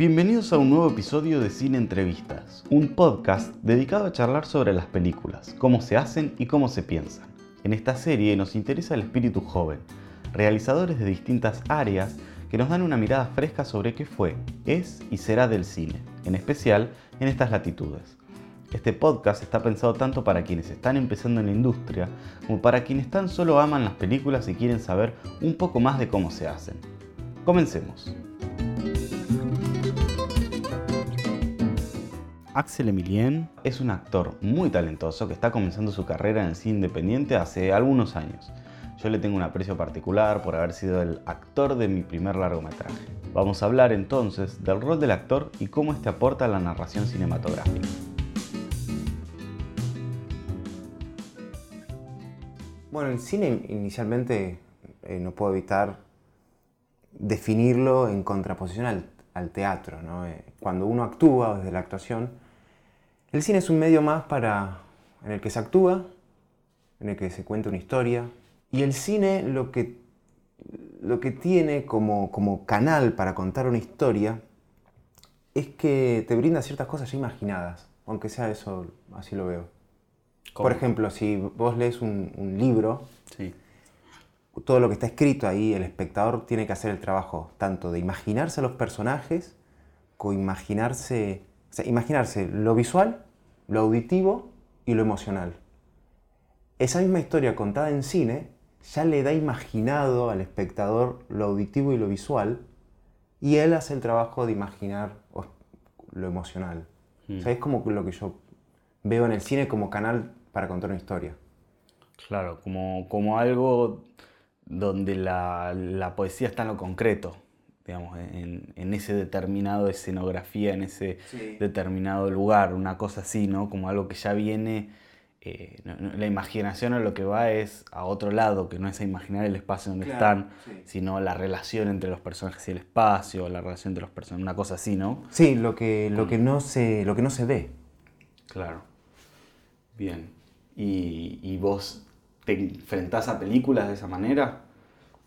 Bienvenidos a un nuevo episodio de Cine Entrevistas, un podcast dedicado a charlar sobre las películas, cómo se hacen y cómo se piensan. En esta serie nos interesa el espíritu joven, realizadores de distintas áreas que nos dan una mirada fresca sobre qué fue, es y será del cine, en especial en estas latitudes. Este podcast está pensado tanto para quienes están empezando en la industria como para quienes tan solo aman las películas y quieren saber un poco más de cómo se hacen. Comencemos. Axel Emilien es un actor muy talentoso que está comenzando su carrera en el cine independiente hace algunos años. Yo le tengo un aprecio particular por haber sido el actor de mi primer largometraje. Vamos a hablar entonces del rol del actor y cómo este aporta a la narración cinematográfica. Bueno, el cine inicialmente eh, no puedo evitar definirlo en contraposición al, al teatro. ¿no? Eh, cuando uno actúa desde la actuación, el cine es un medio más para, en el que se actúa, en el que se cuenta una historia. Y el cine lo que, lo que tiene como, como canal para contar una historia es que te brinda ciertas cosas ya imaginadas, aunque sea eso, así lo veo. Por ejemplo, si vos lees un, un libro, Sí. Todo lo que está escrito ahí, el espectador tiene que hacer el trabajo tanto de imaginarse a los personajes, como imaginarse, o sea, imaginarse lo visual, lo auditivo y lo emocional. Esa misma historia contada en cine ya le da imaginado al espectador lo auditivo y lo visual, y él hace el trabajo de imaginar lo emocional. O sea, es como lo que yo veo en el cine como canal para contar una historia. Claro, como, como algo donde la, la poesía está en lo concreto, digamos, en, en ese determinado escenografía, en ese Sí. determinado lugar, una cosa así, ¿no? Como algo que ya viene, eh, no- no- la imaginación a lo que va es a otro lado, que no es a imaginar el espacio donde Claro, están, sí. sino la relación entre los personajes y el espacio, la relación entre los personajes, una cosa así, ¿no? Sí, lo que, lo que, no, se, lo que no se ve. Claro. Bien. ¿Y, y vos te enfrentás a películas de esa manera?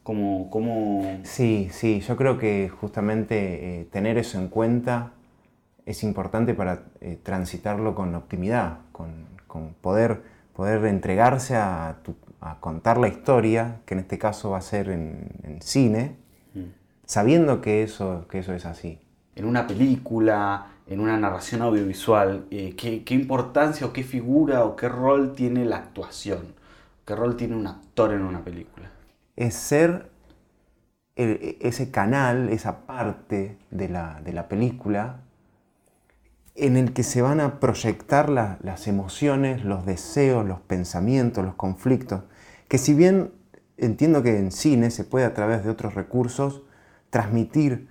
¿Cómo, cómo... Sí, sí, yo creo que justamente eh, tener eso en cuenta es importante para eh, transitarlo con optimidad, con, con poder, poder entregarse a, tu- a contar la historia, que en este caso va a ser en, en cine, sabiendo que eso, que eso es así. en una película, en una narración audiovisual, eh, ¿qué, qué importancia o qué figura o qué rol tiene la actuación? ¿Qué rol tiene un actor en una película? es ser el- ese canal, esa parte de la, de la película en el que se van a proyectar la- las emociones, los deseos, los pensamientos, los conflictos, que si bien entiendo que en cine se puede a través de otros recursos transmitir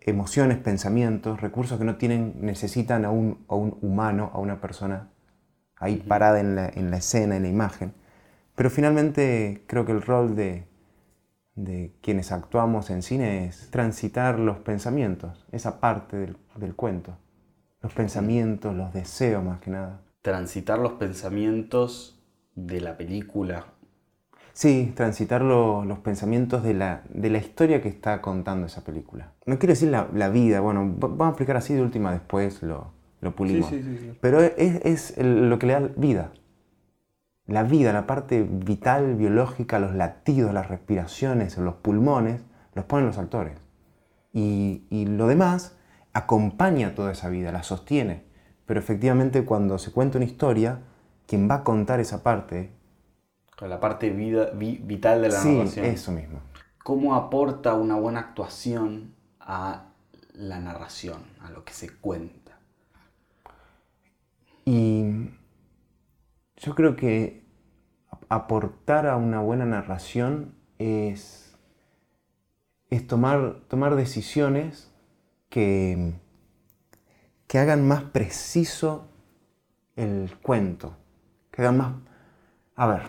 emociones, pensamientos, recursos que no tienen, necesitan a un, a un humano, a una persona ahí parada en la, en la escena, en la imagen. Pero finalmente creo que el rol de, de quienes actuamos en cine es transitar los pensamientos, esa parte del, del cuento. Los pensamientos, los deseos más que nada. Transitar los pensamientos de la película. Sí, transitar lo- los pensamientos de la, de la historia que está contando esa película. No quiero decir la, la vida, bueno, va- vamos a explicar así de última después lo, lo pulimos. sí, sí, sí. Pero es, es el- lo que le da vida. La vida, la parte vital, biológica, los latidos, las respiraciones, los pulmones, los ponen los actores. Y, y lo demás acompaña toda esa vida, la sostiene. Pero efectivamente cuando se cuenta una historia, quien va a contar esa parte, Con la parte vida, vi- vital de la sí, narración. eso mismo. ¿Cómo aporta una buena actuación a la narración, a lo que se cuenta? Y yo creo que aportar a una buena narración es, tomar, decisiones que, hagan más preciso el cuento, que hagan más... A ver,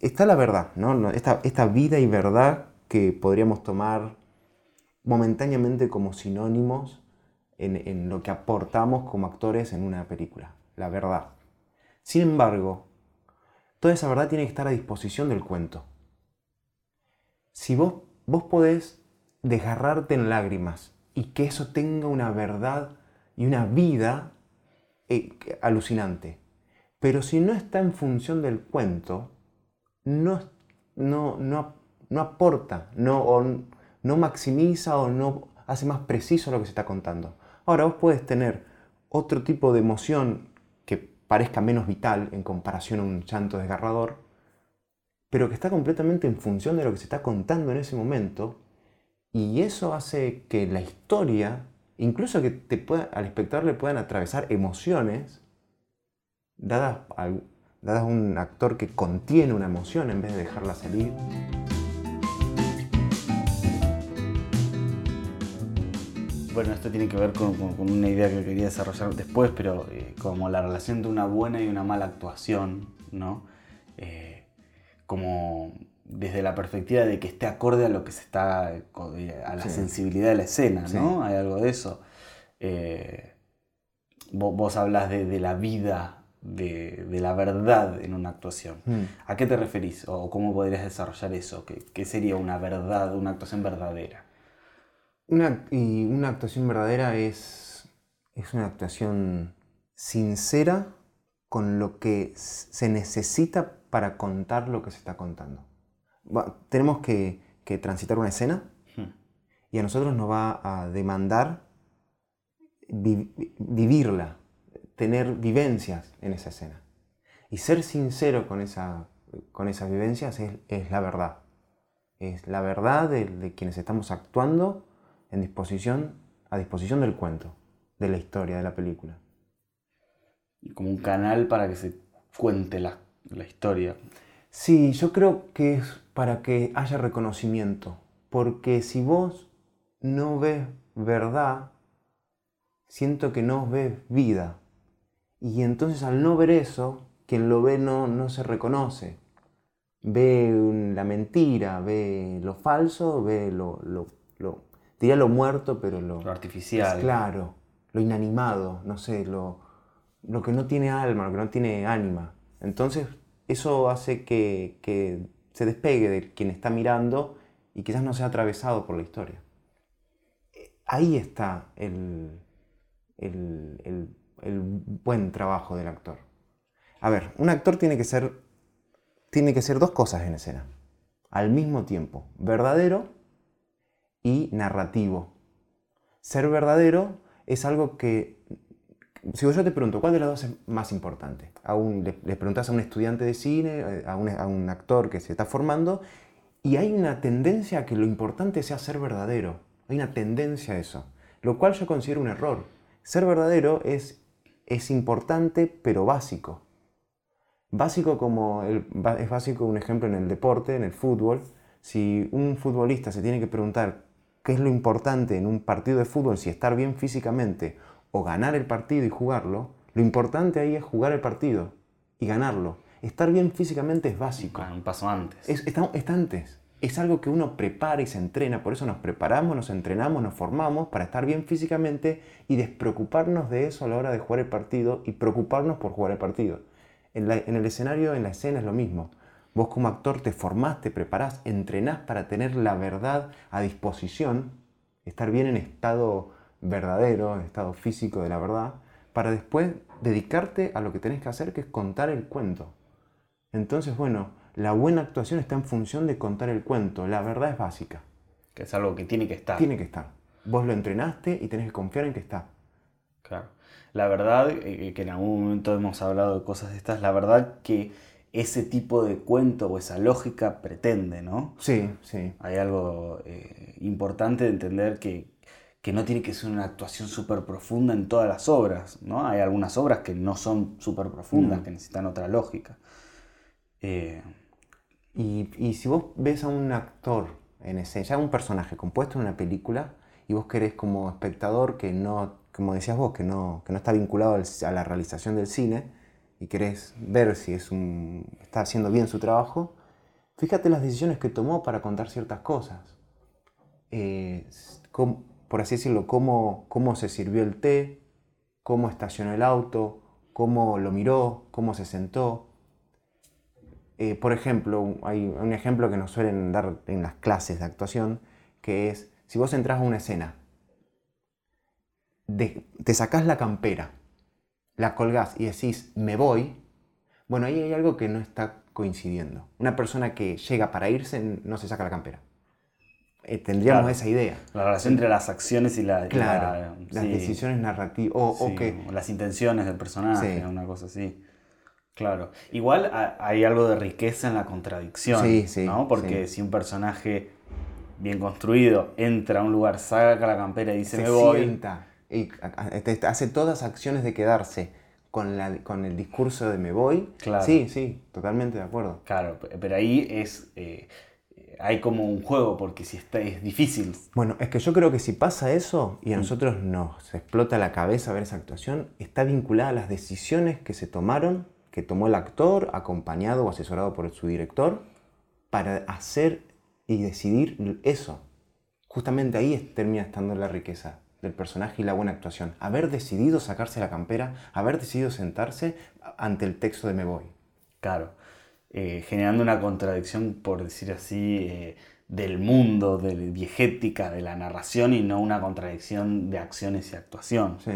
está la verdad, ¿no? Esta, esta vida y verdad que podríamos tomar momentáneamente como sinónimos en lo que aportamos como actores en una película, la verdad. Sin embargo, toda esa verdad tiene que estar a disposición del cuento. Si vos, vos podés desgarrarte en lágrimas y que eso tenga una verdad y una vida eh, alucinante. Pero si no está en función del cuento, no, no, no, no aporta, no, no maximiza o no hace más preciso lo que se está contando. Ahora vos puedes tener otro tipo de emoción parezca menos vital en comparación a un llanto desgarrador, pero que está completamente en función de lo que se está contando en ese momento, y eso hace que la historia, incluso que te al espectador le puedan atravesar emociones, dadas, dadas a un actor que contiene una emoción en vez de dejarla salir. Bueno, esto tiene que ver con, una idea que quería desarrollar después, pero eh, como la relación de una buena y una mala actuación, ¿no? Eh, como desde la perspectiva de que esté acorde a lo que se está, eh, a la sensibilidad de la escena, ¿no? Hay algo de eso. vos, hablas de, la vida, de, la verdad en una actuación. Hmm. ¿A qué te referís? ¿O cómo podrías desarrollar eso? qué sería una verdad, una actuación verdadera? Una, y una actuación verdadera es, es una actuación sincera con lo que se necesita para contar lo que se está contando. tenemos que, transitar una escena hmm. y a nosotros nos va a demandar vivirla, tener vivencias en esa escena. Y ser sincero con, esa, con esas vivencias es, la verdad. Es la verdad de quienes estamos actuando en disposición, a disposición del cuento, de la historia, de la película. Y como un canal para que se cuente la, historia. Sí, yo creo que es para que haya reconocimiento, porque si vos no ves verdad, siento que no ves vida. Y entonces al no ver eso, quien lo ve no, no se reconoce. Ve la mentira, ve lo falso, ve lo, lo, diría lo muerto, pero lo, artificial. Claro, lo inanimado, no sé, lo, lo que no tiene alma, lo que no tiene ánima. Entonces, eso hace que, se despegue de quien está mirando y quizás no sea atravesado por la historia. Ahí está el, el, el buen trabajo del actor. A ver, un actor tiene que ser tiene que ser dos cosas en escena al mismo tiempo, verdadero y narrativo. Ser verdadero es algo que, si yo te pregunto, ¿cuál de las dos es más importante? A le, preguntas a un estudiante de cine, eh, a un, a un actor que se está formando, y hay una tendencia a que lo importante sea ser verdadero. Hay una tendencia a eso, lo cual yo considero un error. Ser verdadero es, es importante, pero básico. Básico como es básico un ejemplo en el deporte, en el fútbol. Si un futbolista se tiene que preguntar qué es lo importante en un partido de fútbol, si estar bien físicamente o ganar el partido y jugarlo, lo importante ahí es jugar el partido y ganarlo. Estar bien físicamente es básico. un paso antes. Es, está, antes. Es algo que uno prepara y se entrena, por eso nos preparamos, nos entrenamos, nos formamos para estar bien físicamente y despreocuparnos de eso a la hora de jugar el partido y preocuparnos por jugar el partido. En, en el escenario, en la escena es lo mismo. Vos como actor te formás, te preparás, entrenás para tener la verdad a disposición, estar bien en estado verdadero, en estado físico de la verdad, para después dedicarte a lo que tenés que hacer, que es contar el cuento. Entonces, bueno, la buena actuación está en función de contar el cuento. La verdad es básica. Que es algo que tiene que estar. Tiene que estar. Vos lo entrenaste y tenés que confiar en que está. Claro. La verdad, eh, que en algún momento hemos hablado de cosas de estas, la verdad que ese tipo de cuento o esa lógica pretende, ¿no? Sí, sí. Hay algo eh, importante de entender que, no tiene que ser una actuación súper profunda en todas las obras, ¿no? Hay algunas obras que no son súper profundas, mm. que necesitan otra lógica. Eh, y, si vos ves a un actor en ese, ya un personaje compuesto en una película, y vos querés como espectador que no, como decías vos, que no, que no está vinculado a la realización del cine, y querés ver si está haciendo bien su trabajo, fíjate las decisiones que tomó para contar ciertas cosas. Eh, por así decirlo, cómo, cómo se sirvió el té, cómo estacionó el auto, cómo lo miró, cómo se sentó. Eh, por ejemplo, hay un ejemplo que nos suelen dar en las clases de actuación, que es Si vos entras a una escena, te sacás la campera, la colgás y decís, me voy, bueno, ahí hay algo que no está coincidiendo. Una persona que llega para irse no se saca la campera. Eh, tendríamos esa idea. La relación entre las acciones y la... Claro, las decisiones narrativas. O, que, las intenciones del personaje, una cosa así. Claro. Igual hay algo de riqueza en la contradicción, sí, sí, ¿no? Porque si un personaje bien construido entra a un lugar, saca la campera y dice me voy... Sienta y hace todas acciones de quedarse con, la, con el discurso de me voy. Claro. Sí, sí, totalmente de acuerdo. Claro, pero ahí es... Eh, hay como un juego, porque si está, es difícil. Bueno, es que yo creo que si pasa eso y a mm. nosotros nos explota la cabeza ver esa actuación, está vinculada a las decisiones que se tomaron, que tomó el actor, acompañado o asesorado por su director, para hacer y decidir eso. Justamente ahí termina estando la riqueza del personaje y la buena actuación. Haber decidido sacarse la campera, haber decidido sentarse ante el texto de Me Voy. Claro. Eh, generando una contradicción, por decir así, eh, del mundo, de diegética, de la narración y no una contradicción de acciones y actuación. Sí,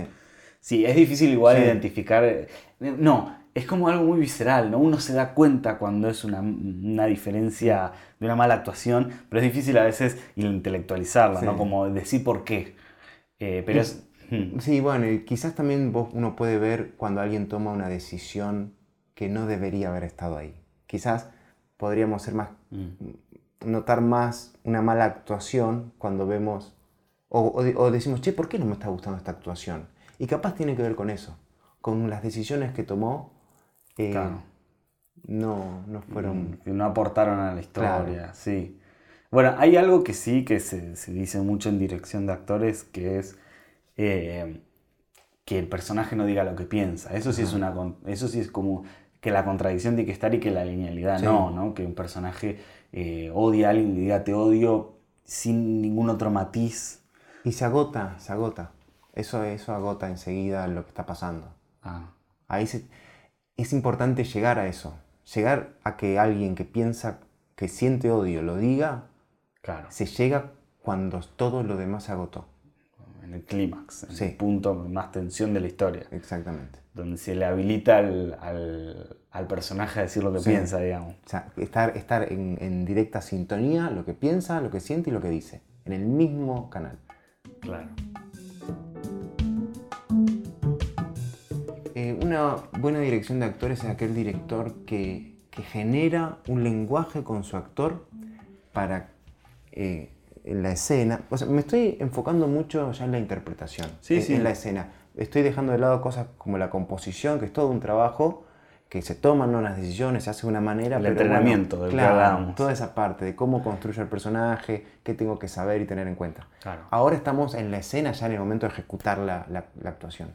sí es difícil igual identificar, eh, no, es como algo muy visceral, ¿no? Uno se da cuenta cuando es una, diferencia de una mala actuación, pero es difícil a veces intelectualizarla, ¿no? Como decir por qué. Pero es... Hmm. Sí, bueno, y quizás también uno puede ver cuando alguien toma una decisión que no debería haber estado ahí quizás podríamos ser más, mm. notar más una mala actuación cuando vemos, o, decimos, che, ¿por qué no me está gustando esta actuación? Y capaz tiene que ver con eso, con las decisiones que tomó. Eh, no, no fueron... Que no aportaron a la historia, sí. Bueno, hay algo que sí, que se, dice mucho en dirección de actores, que es eh, que el personaje no diga lo que piensa. Eso sí, es una, eso sí es como que la contradicción tiene que estar y que la linealidad no, ¿no? Que un personaje eh, odia a alguien y diga te odio sin ningún otro matiz. Y se agota, se agota. Eso, eso agota enseguida lo que está pasando. Ah. Ahí es importante llegar a eso. Llegar a que alguien que piensa, que siente odio, lo diga, claro. se llega cuando todo lo demás se agotó. En el clímax, en el punto más tensión de la historia. Exactamente donde se le habilita al, personaje a decir lo que piensa, digamos. O sea, estar, estar en, directa sintonía, lo que piensa, lo que siente y lo que dice, en el mismo canal. Claro. Eh, una buena dirección de actores es aquel director que, genera un lenguaje con su actor para eh, en la escena. O sea, me estoy enfocando mucho ya en la interpretación, sí, en la escena estoy dejando de lado cosas como la composición, que es todo un trabajo, que se toman unas decisiones, se hace de una manera. El entrenamiento del claro, Toda esa parte de cómo construyo el personaje, qué tengo que saber y tener en cuenta. Ahora estamos en la escena, ya en el momento de ejecutar la, actuación.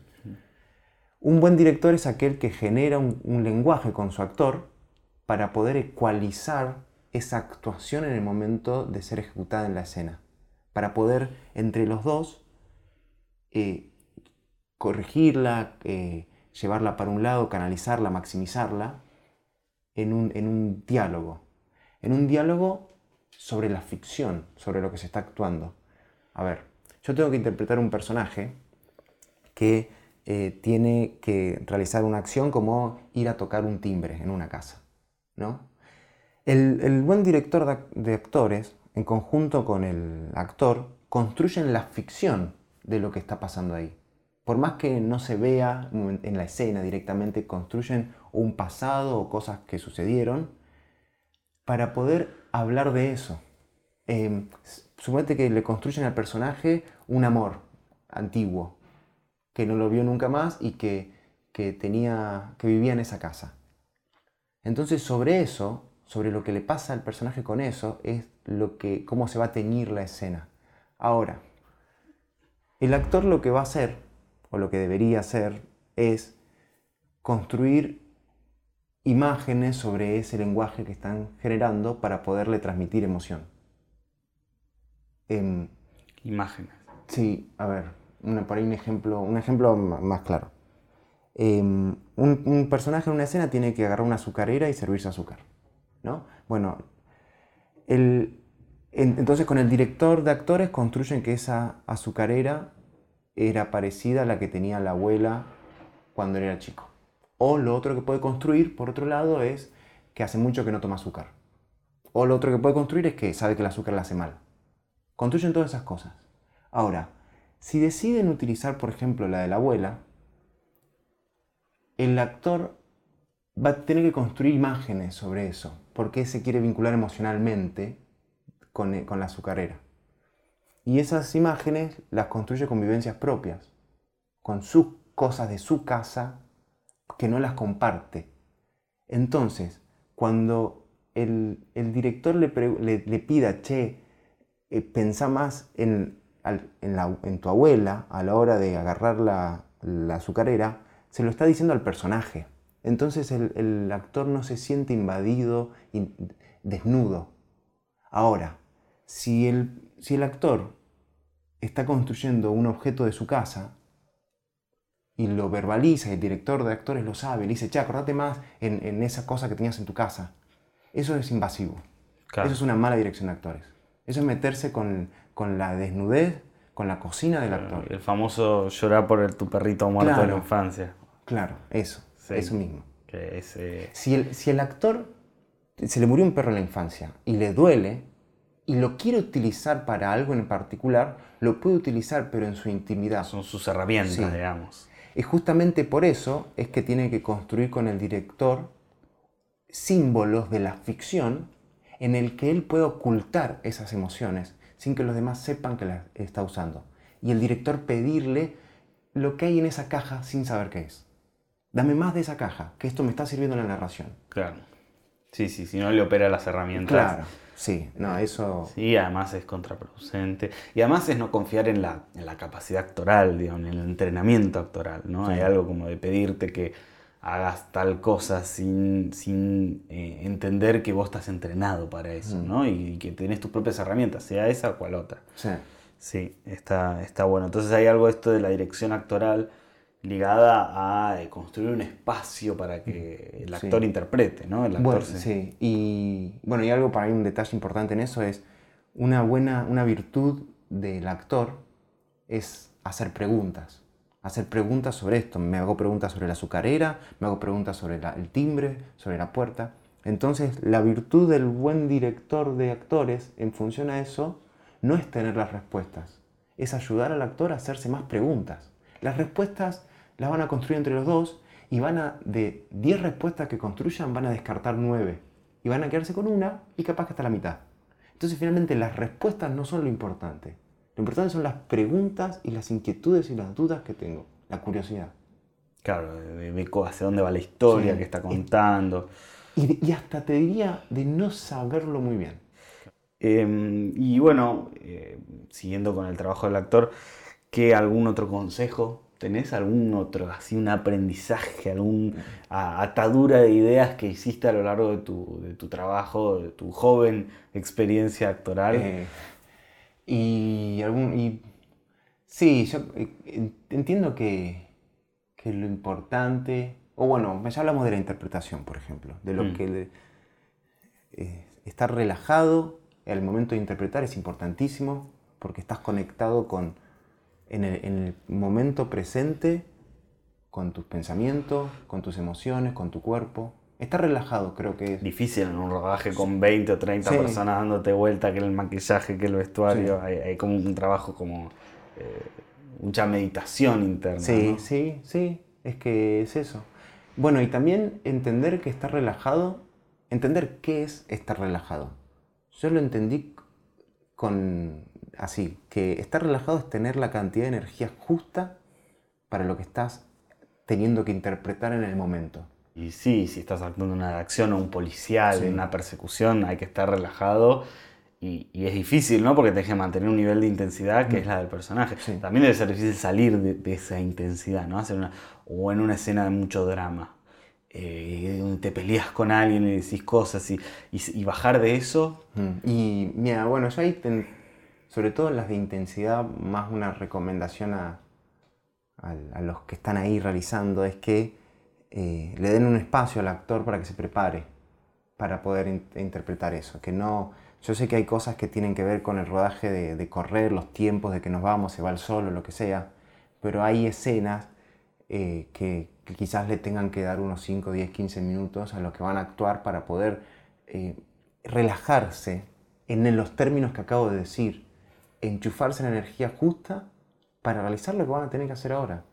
Un buen director es aquel que genera un, un lenguaje con su actor para poder ecualizar esa actuación en el momento de ser ejecutada en la escena. Para poder, entre los dos, eh, corregirla, eh, llevarla para un lado, canalizarla, maximizarla en un, diálogo. En un diálogo sobre la ficción, sobre lo que se está actuando. A ver, yo tengo que interpretar un personaje que eh, tiene que realizar una acción como ir a tocar un timbre en una casa. ¿no? El, buen director de, actores, en conjunto con el actor, construyen la ficción de lo que está pasando ahí por más que no se vea en la escena directamente, construyen un pasado o cosas que sucedieron para poder hablar de eso. Eh, que le construyen al personaje un amor antiguo, que no lo vio nunca más y que, tenía, que vivía en esa casa. Entonces sobre eso, sobre lo que le pasa al personaje con eso, es lo que, cómo se va a teñir la escena. Ahora, el actor lo que va a hacer o lo que debería hacer es construir imágenes sobre ese lenguaje que están generando para poderle transmitir emoción. Em, imágenes. Sí, a ver, por ahí un ejemplo, un ejemplo más claro. Em, un, personaje en una escena tiene que agarrar una azucarera y servirse azúcar. ¿No? Bueno, entonces con el director de actores construyen que esa azucarera era parecida a la que tenía la abuela cuando era chico. O lo otro que puede construir, por otro lado, es que hace mucho que no toma azúcar. O lo otro que puede construir es que sabe que el azúcar le hace mal. Construyen todas esas cosas. Ahora, si deciden utilizar, por ejemplo, la de la abuela, el actor va a tener que construir imágenes sobre eso, porque se quiere vincular emocionalmente con, eh, con la azucarera. Y esas imágenes las construye con vivencias propias, con sus cosas de su casa que no las comparte. Entonces, cuando el, director le, le, pida, che, eh, más en, en, tu abuela a la hora de agarrar la, la azucarera, se lo está diciendo al personaje. Entonces el, actor no se siente invadido, desnudo. Ahora, si el, si el actor está construyendo un objeto de su casa y lo verbaliza, el director de actores lo sabe, le dice, che, acordate más en, esa cosa que tenías en tu casa. Eso es invasivo. Eso es una mala dirección de actores. Eso es meterse con, la desnudez, con la cocina del actor. El famoso llorar por tu perrito muerto en la infancia. Claro, eso, eso mismo. Que eh, si, el, si el actor se le murió un perro en la infancia y le duele, y lo quiere utilizar para algo en particular, lo puede utilizar, pero en su intimidad. Son sus herramientas, digamos. Y justamente por eso es que tiene que construir con el director símbolos de la ficción en el que él puede ocultar esas emociones sin que los demás sepan que las está usando. Y el director pedirle lo que hay en esa caja sin saber qué es. Dame más de esa caja, que esto me está sirviendo en la narración. Claro. Sí, sí, si no le opera las herramientas. Claro. Sí, no, eso... Sí, además es contraproducente. Y además es no confiar en la, en la capacidad actoral, digamos, en el entrenamiento actoral, ¿no? Hay algo como de pedirte que hagas tal cosa sin, sin eh, entender que vos estás entrenado para eso, mm. ¿no? Y, que tenés tus propias herramientas, sea esa o cual otra. Sí. Sí, está, está bueno. Entonces hay algo esto de la dirección actoral ligada a eh, construir un espacio para que el actor interprete, ¿no? El actor sí. Y bueno, y algo para mí un detalle importante en eso es una buena, una virtud del actor es hacer preguntas. Hacer preguntas sobre esto. Me hago preguntas sobre la azucarera, me hago preguntas sobre el timbre, sobre la puerta. Entonces, la virtud del buen director de actores en función a eso no es tener las respuestas, es ayudar al actor a hacerse más preguntas. Las respuestas las van a construir entre los dos y van a, de 10 respuestas que construyan, van a descartar 9 y van a quedarse con una y capaz que hasta la mitad. Entonces finalmente las respuestas no son lo importante. Lo importante son las preguntas y las inquietudes y las dudas que tengo, la curiosidad. Claro, de, hacia dónde va la historia que está contando. Y, hasta te diría de no saberlo muy bien. Em, y bueno, eh, siguiendo con el trabajo del actor, ¿qué algún otro consejo ¿Tenés algún otro, así un aprendizaje, alguna atadura de ideas que hiciste a lo largo de tu, trabajo, de tu joven experiencia actoral? Eh, y, algún, sí, yo eh, entiendo que, lo importante, o bueno, ya hablamos de la interpretación, por ejemplo, de lo mm. que eh, estar relajado al momento de interpretar es importantísimo porque estás conectado con en el, momento presente con tus pensamientos, con tus emociones, con tu cuerpo. Estar relajado creo que es... Difícil en un rodaje con 20 o 30 personas dándote vuelta, que el maquillaje, que el vestuario, hay, como un trabajo como eh, mucha meditación interna. Sí, sí, sí, es que es eso. Bueno, y también entender que estar relajado, entender qué es estar relajado. Yo lo entendí con así, que estar relajado es tener la cantidad de energía justa para lo que estás teniendo que interpretar en el momento. Y sí, si estás actuando una acción o un policial, en una persecución, hay que estar relajado. Y, es difícil, ¿no? Porque te que mantener un nivel de intensidad que es la del personaje. También debe ser difícil salir de, esa intensidad, ¿no? Hacer una, o en una escena de mucho drama. Eh, donde te peleas con alguien y decís cosas y, y, bajar de eso. Y mira, bueno, yo ahí sobre todo en las de intensidad, más una recomendación a, los que están ahí realizando es que eh, le den un espacio al actor para que se prepare para poder interpretar eso. Que no, Yo sé que hay cosas que tienen que ver con el rodaje de, correr, los tiempos de que nos vamos, se va el solo, lo que sea, pero hay escenas eh, que, quizás le tengan que dar unos 5, 10, 15 minutos a los que van a actuar para poder eh, relajarse en los términos que acabo de decir, enchufarse la energía justa para realizar lo que van a tener que hacer ahora.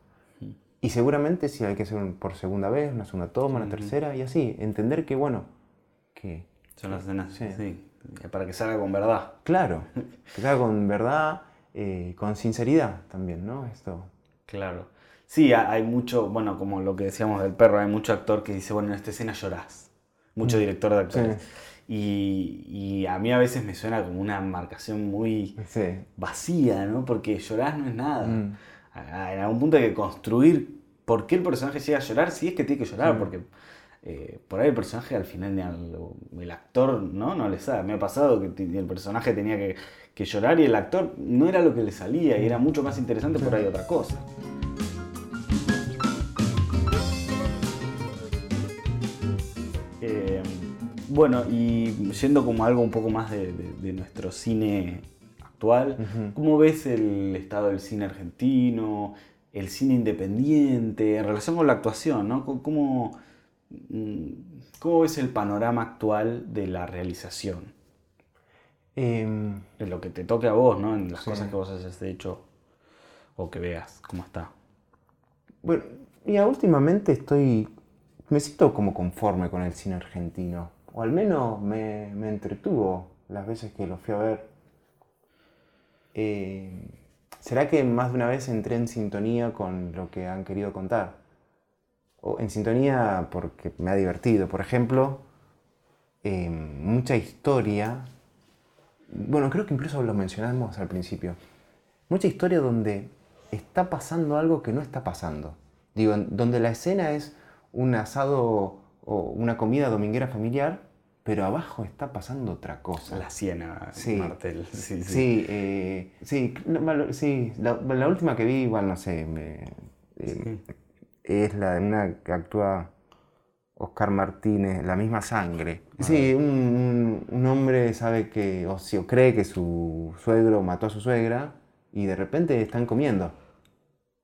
Y seguramente si hay que hacer por segunda vez, una segunda toma, una tercera, y así, entender que, bueno, que... Son las escenas, sí. para que salga con verdad. Claro, que salga con verdad, eh, con sinceridad también, ¿no? Esto. Claro. Sí, hay mucho, bueno, como lo que decíamos del perro, hay mucho actor que dice, bueno, en esta escena llorás. Mucho mm. director de actores. Y, a mí a veces me suena como una marcación muy vacía, ¿no? Porque llorar no es nada. Mm. En algún punto hay que construir por qué el personaje llega a llorar, si es que tiene que llorar, porque eh, por ahí el personaje al final, el, actor, ¿no? No le sabe. Me ha pasado que el personaje tenía que, que, llorar y el actor no era lo que le salía y era mucho más interesante por ahí otra cosa. Bueno, y yendo como algo un poco más de, nuestro cine actual, ¿cómo ves el estado del cine argentino, el cine independiente, en relación con la actuación, ¿no? ¿Cómo, mm, cómo ves el panorama actual de la realización? Em, de lo que te toque a vos, ¿no? En las cosas que vos hayas hecho o que veas, ¿cómo está? Bueno, ya últimamente estoy, me siento como conforme con el cine argentino o al menos me, entretuvo las veces que lo fui a ver. Eh, ¿Será que más de una vez entré en sintonía con lo que han querido contar? O en sintonía porque me ha divertido. Por ejemplo, eh, mucha historia. Bueno, creo que incluso lo mencionamos al principio. Mucha historia donde está pasando algo que no está pasando. Digo, donde la escena es un asado o una comida dominguera familiar, pero abajo está pasando otra cosa. La siena, sí, Martel. Sí, sí. Sí, sí, la, última que vi, igual no sé, eh, es la de una que actúa Oscar Martínez, La misma sangre. Sí, un, hombre sabe que, o, si, o cree que su suegro mató a su suegra y de repente están comiendo.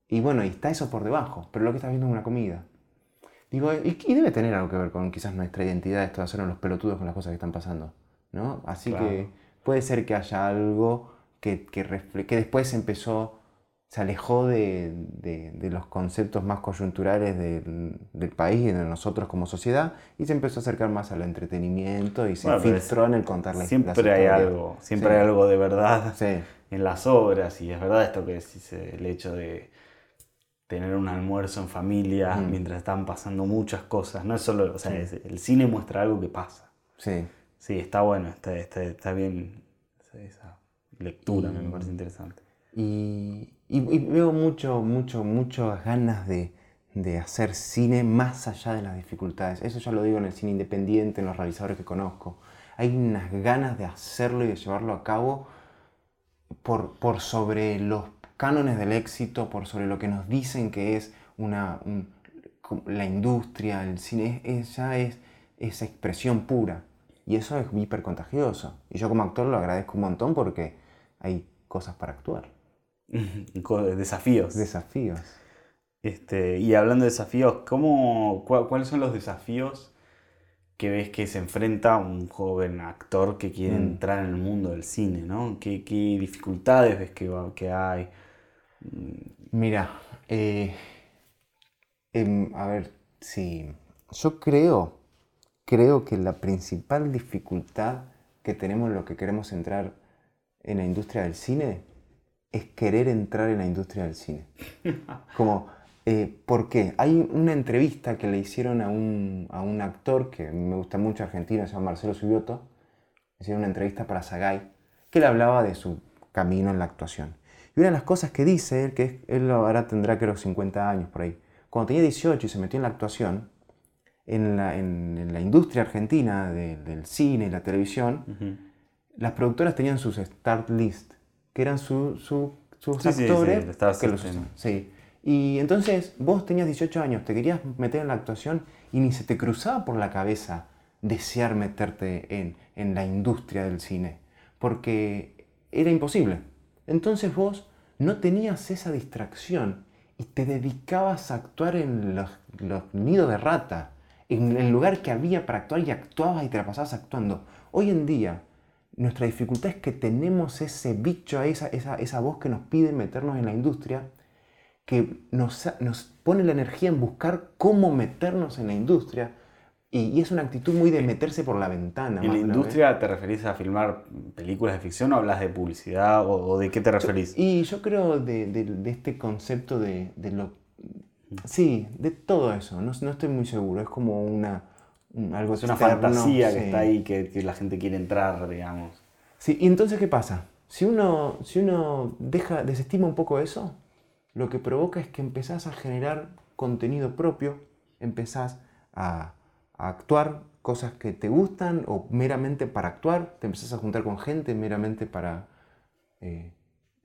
Y bueno, y está eso por debajo, pero lo que está viendo es una comida. Digo, y, debe tener algo que ver con quizás nuestra identidad, esto de hacernos los pelotudos con las cosas que están pasando, ¿no? Así que puede ser que haya algo que, que, que después empezó, se alejó de, de, los conceptos más coyunturales del, del, país y de nosotros como sociedad y se empezó a acercar más al entretenimiento y se filtró en el contar la Siempre hay algo, siempre hay algo de verdad en las obras y es verdad esto que decís, el hecho de tener un almuerzo en familia mientras están pasando muchas cosas. No es solo, o sea, el cine muestra algo que pasa. Sí. Sí, está bueno, está, está, bien esa lectura, me parece interesante. Y, veo mucho, mucho, muchas ganas de, de, hacer cine más allá de las dificultades. Eso ya lo digo en el cine independiente, en los realizadores que conozco. Hay unas ganas de hacerlo y de llevarlo a cabo por, por sobre los cánones del éxito, por sobre lo que nos dicen que es una, la industria, el cine, es, ya es esa expresión pura. Y eso es hiper contagioso. Y yo como actor lo agradezco un montón porque hay cosas para actuar. desafíos. Desafíos. Este, y hablando de desafíos, ¿cómo, ¿cuáles son los desafíos que ves que se enfrenta un joven actor que quiere mm. entrar en el mundo del cine? ¿no? ¿Qué, dificultades ves que, que hay? Mira, eh, em, a ver, sí, yo creo, creo que la principal dificultad que tenemos los que queremos entrar en la industria del cine es querer entrar en la industria del cine. Como, eh, ¿por qué? Hay una entrevista que le hicieron a un, a un actor que me gusta mucho argentino, se llama Marcelo Subioto, hicieron una entrevista para Sagay, que le hablaba de su camino en la actuación. Y una de las cosas que dice él, que él ahora tendrá creo 50 años por ahí, cuando tenía 18 y se metió en la actuación, en la, en, la industria argentina del cine y la televisión, las productoras tenían sus start list, que eran su, sus actores. Sí, que sí. Y entonces vos tenías 18 años, te querías meter en la actuación y ni se te cruzaba por la cabeza desear meterte en, en la industria del cine, porque era imposible. Entonces vos no tenías esa distracción y te dedicabas a actuar en los, nidos de rata, en el lugar que había para actuar y actuabas y te la pasabas actuando. Hoy en día, nuestra dificultad es que tenemos ese bicho, esa, esa, esa voz que nos pide meternos en la industria, que nos, nos pone la energía en buscar cómo meternos en la industria, y, es una actitud muy de meterse por la ventana. ¿En la industria te referís a filmar películas de ficción o hablas de publicidad o, de qué te referís? y yo creo de, este concepto de, lo... Sí, de todo eso. No, no, estoy muy seguro. Es como una... algo es una fantasía que está ahí, que, que, la gente quiere entrar, digamos. Sí, y entonces ¿qué pasa? Si uno, si uno deja, desestima un poco eso, lo que provoca es que empezás a generar contenido propio, empezás a a actuar cosas que te gustan o meramente para actuar, te empezás a juntar con gente meramente para... Eh,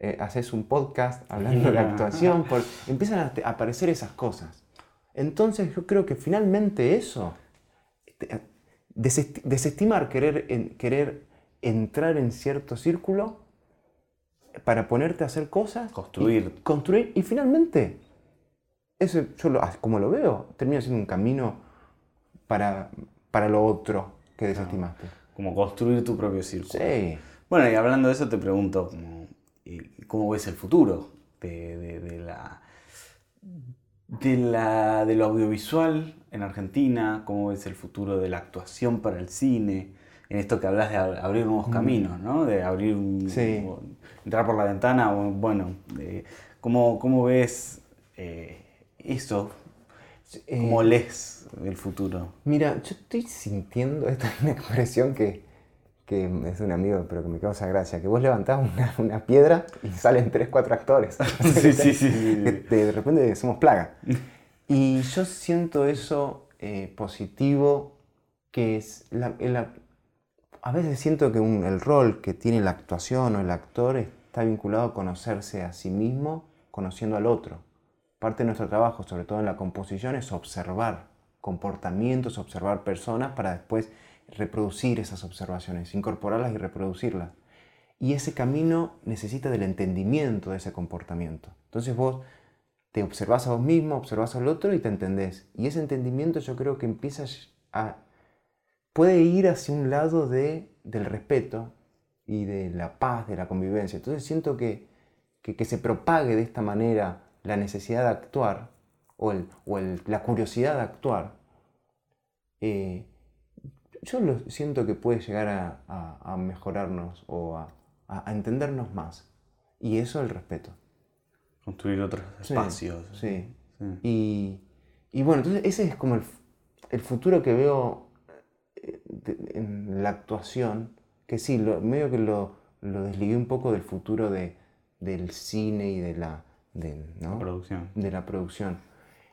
eh haces un podcast hablando de actuación, empiezan a, aparecer esas cosas. Entonces yo creo que finalmente eso, desestimar querer, querer entrar en cierto círculo para ponerte a hacer cosas. Construir. construir y finalmente, eso yo como lo veo, termina siendo un camino para, para lo otro que desestimaste. como construir tu propio círculo. Sí. Bueno, y hablando de eso, te pregunto, ¿cómo, ves el futuro de, de, la, de, la, de lo audiovisual en Argentina? ¿Cómo ves el futuro de la actuación para el cine? En esto que hablas de abrir nuevos mm. caminos, ¿no? De abrir un, entrar por la ventana, bueno, ¿cómo, ¿cómo, ves eh, eso? ¿Cómo eh, lees el futuro? Mira, yo estoy sintiendo, esta es una expresión que, que es un amigo, pero que me causa gracia, que vos levantás una, una piedra y salen tres, cuatro actores. sí, sí, sí, De, repente somos plaga. Y yo siento eso eh, positivo, que es la, a veces siento que el rol que tiene la actuación o el actor está vinculado a conocerse a sí mismo, conociendo al otro. Parte de nuestro trabajo, sobre todo en la composición, es observar comportamientos, observar personas para después reproducir esas observaciones, incorporarlas y reproducirlas. Y ese camino necesita del entendimiento de ese comportamiento. Entonces vos te observas a vos mismo, observas al otro y te entendés. Y ese entendimiento yo creo que empieza a... puede ir hacia un lado de, del respeto y de la paz, de la convivencia. Entonces siento que, que, que se propague de esta manera la necesidad de actuar o, el, o el, la curiosidad de actuar, eh, yo lo siento que puede llegar a, a, mejorarnos o a, a, entendernos más. Y eso el respeto. Construir otros espacios. Sí. Y, y, bueno, entonces ese es como el, el futuro que veo eh, en la actuación, que sí, lo, medio que lo, lo desligué un poco del futuro de, del cine y de la, de, la producción. De la producción.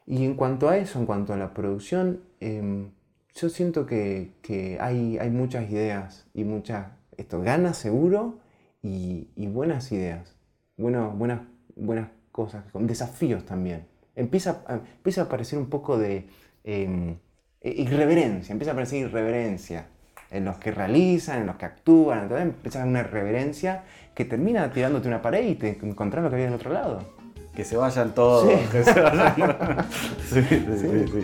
Y en cuanto a eso, en cuanto a la producción, em, yo siento que, que, hay, hay muchas ideas y muchas esto, ganas seguro y, y buenas ideas, bueno, buenas, buenas cosas, con desafíos también. Empieza, empieza a aparecer un poco de eh, irreverencia, empieza a aparecer irreverencia en los que realizan, en los que actúan, entonces empieza a una irreverencia que termina tirándote una pared y te encontrás lo que había del otro lado que se vayan todos. Que se vayan. sí, sí, sí,